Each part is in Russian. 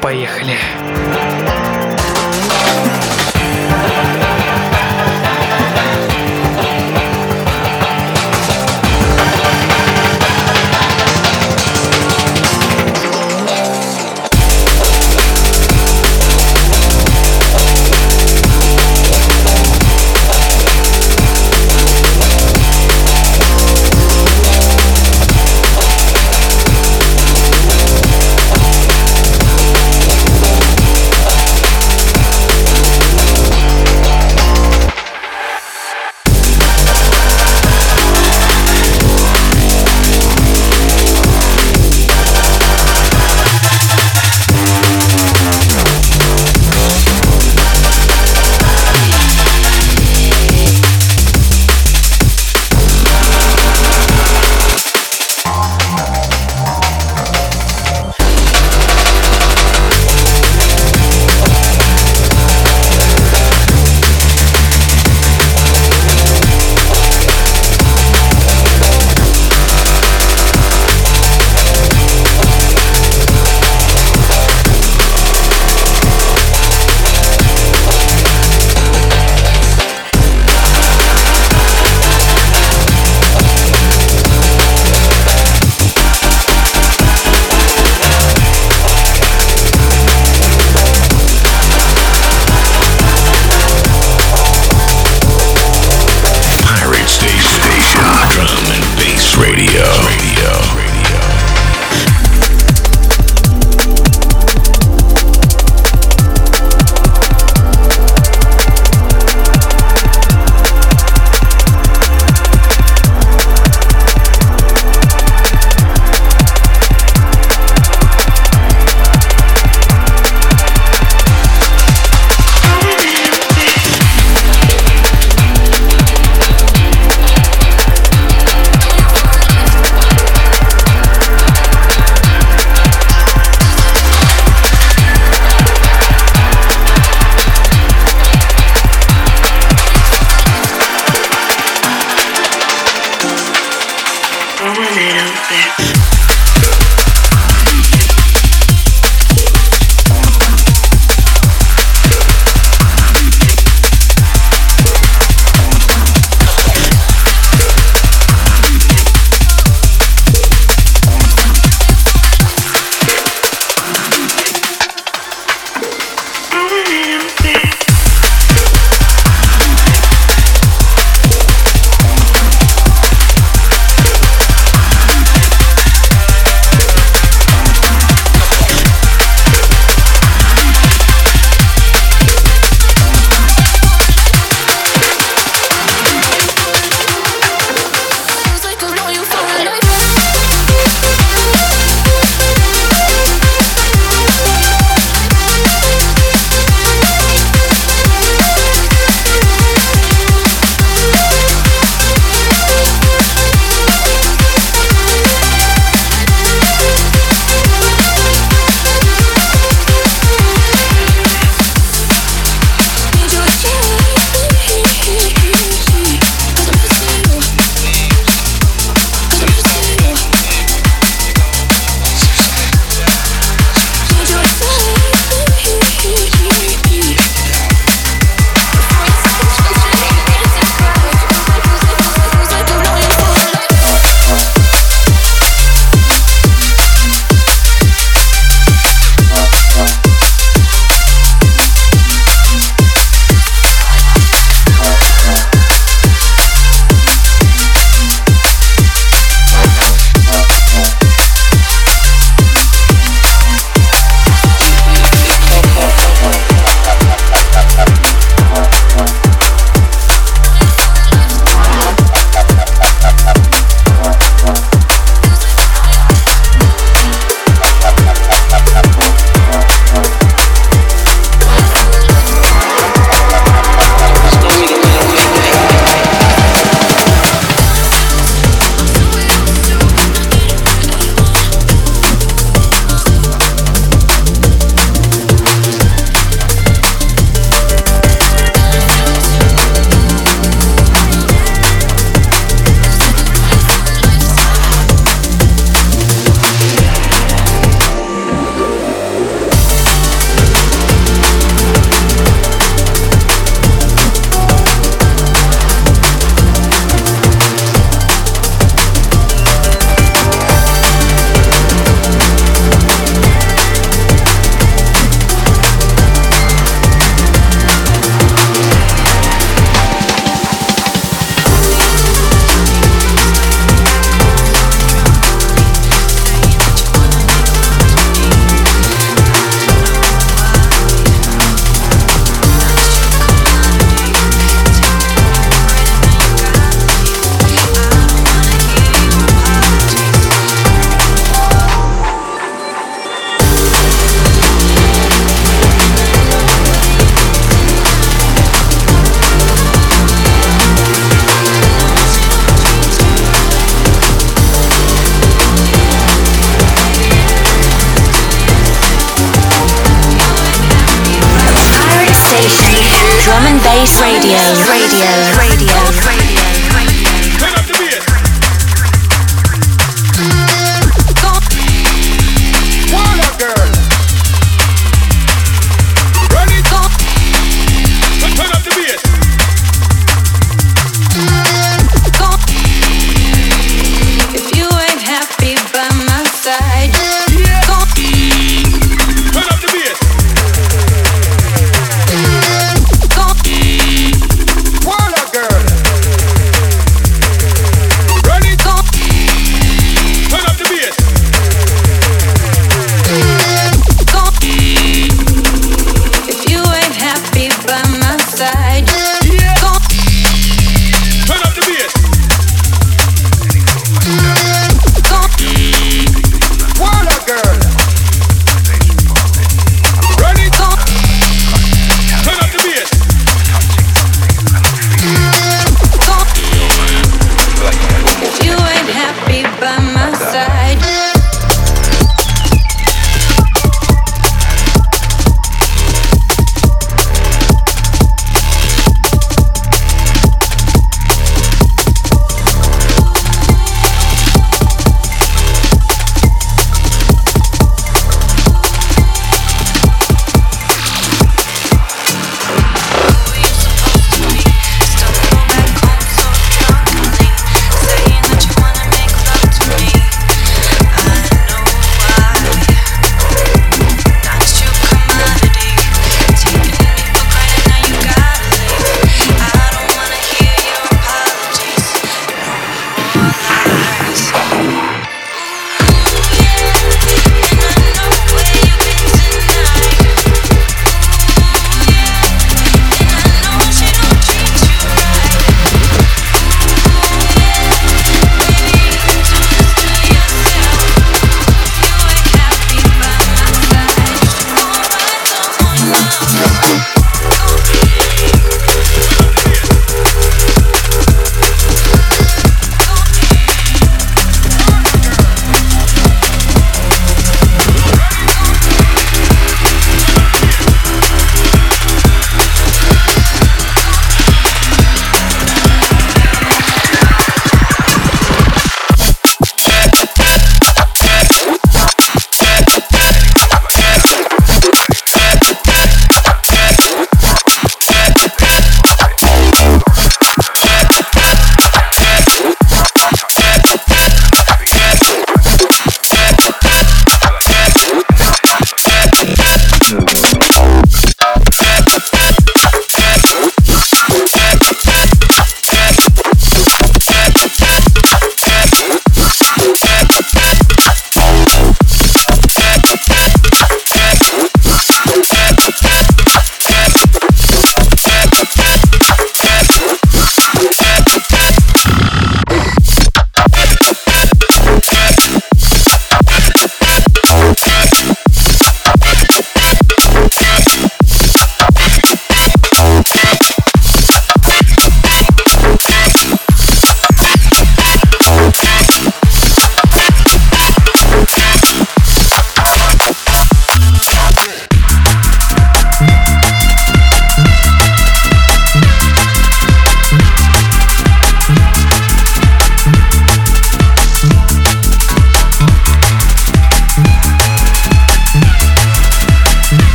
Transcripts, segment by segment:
Поехали! Pirate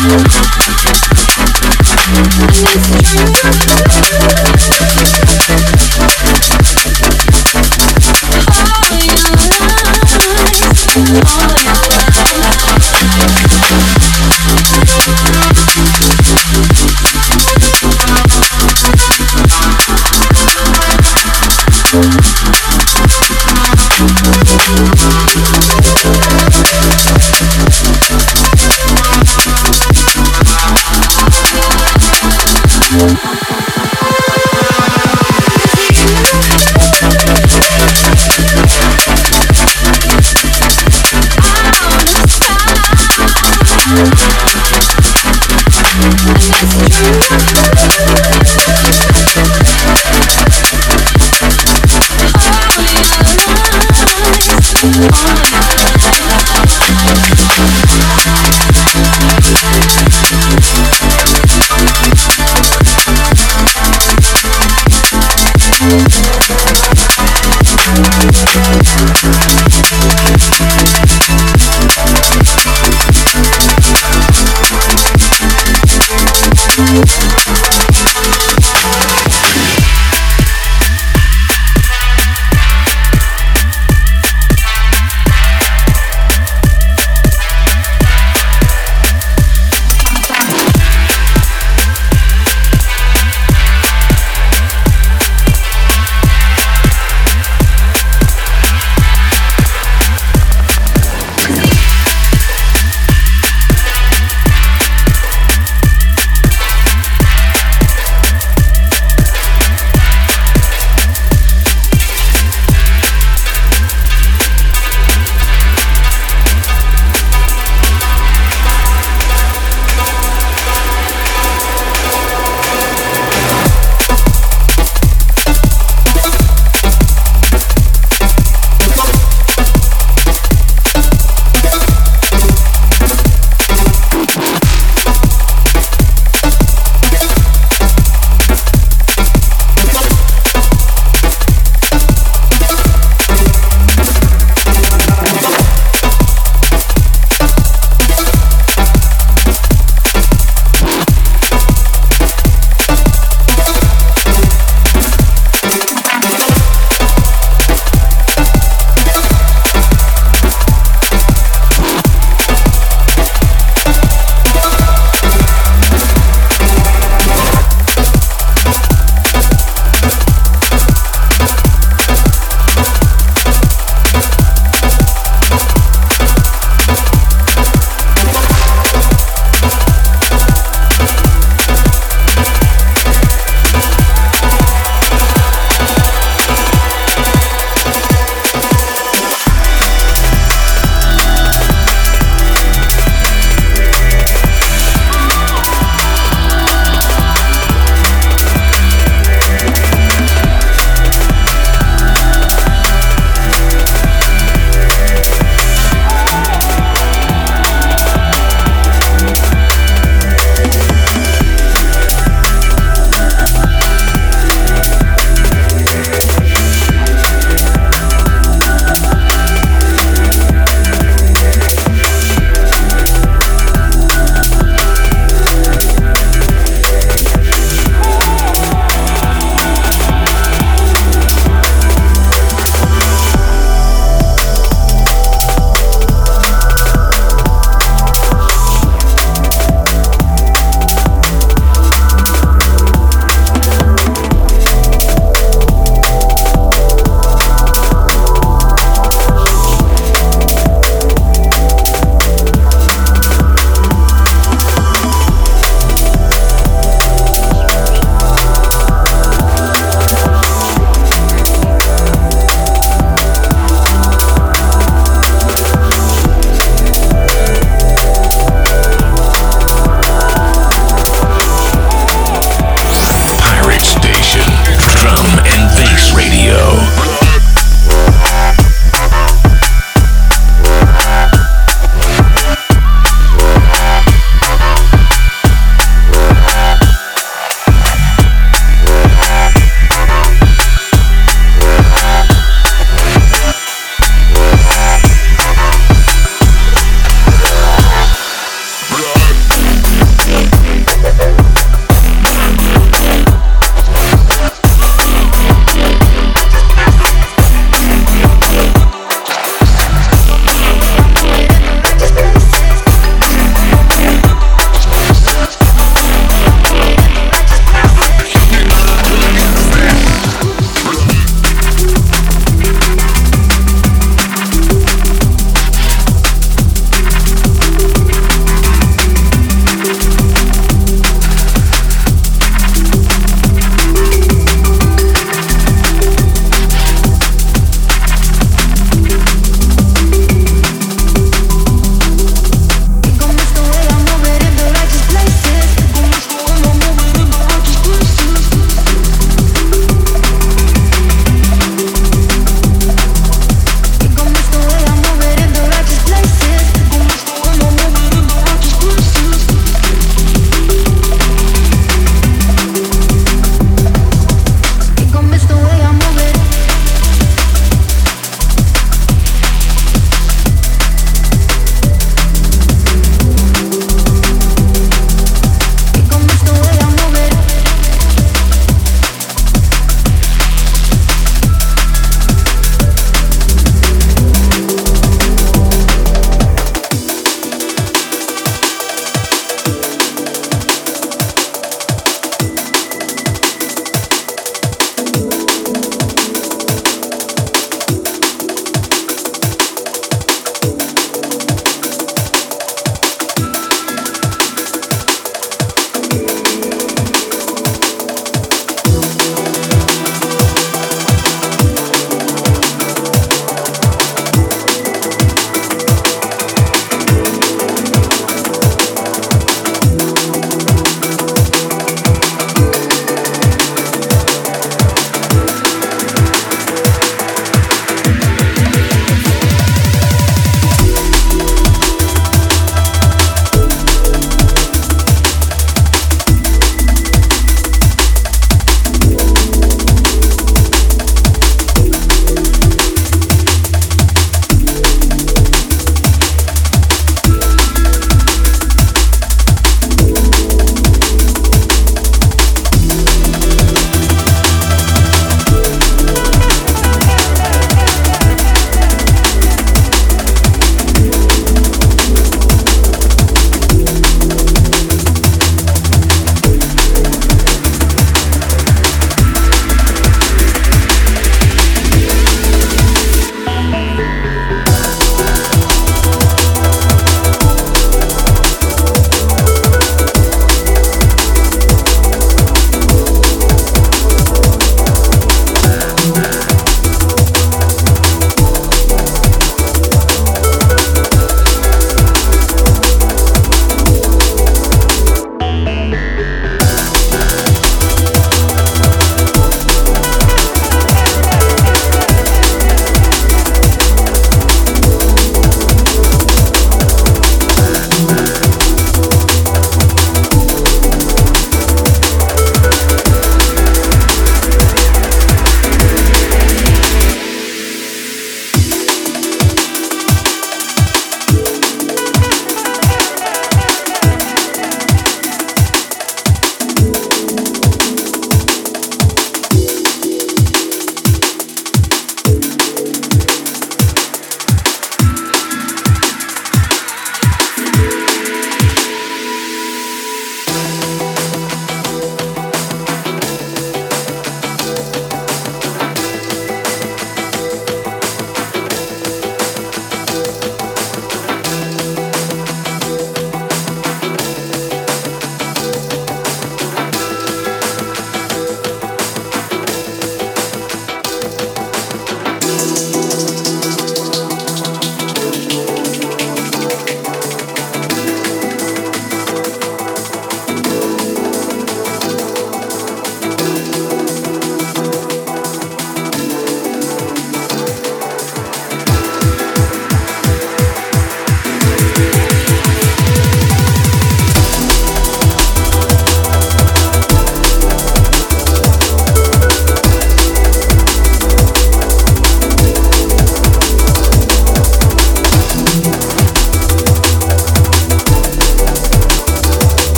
Oh on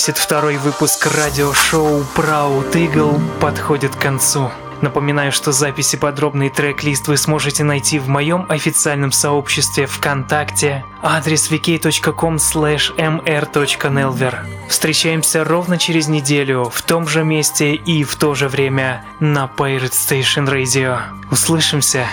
372 выпуск радиошоу Proud Eagle подходит к концу. Напоминаю, что записи подробный трек-лист вы сможете найти в моем официальном сообществе ВКонтакте. Адрес vk.com mr.nelver. Встречаемся ровно через неделю в том же месте и в то же время на Pirate Station Radio. Услышимся!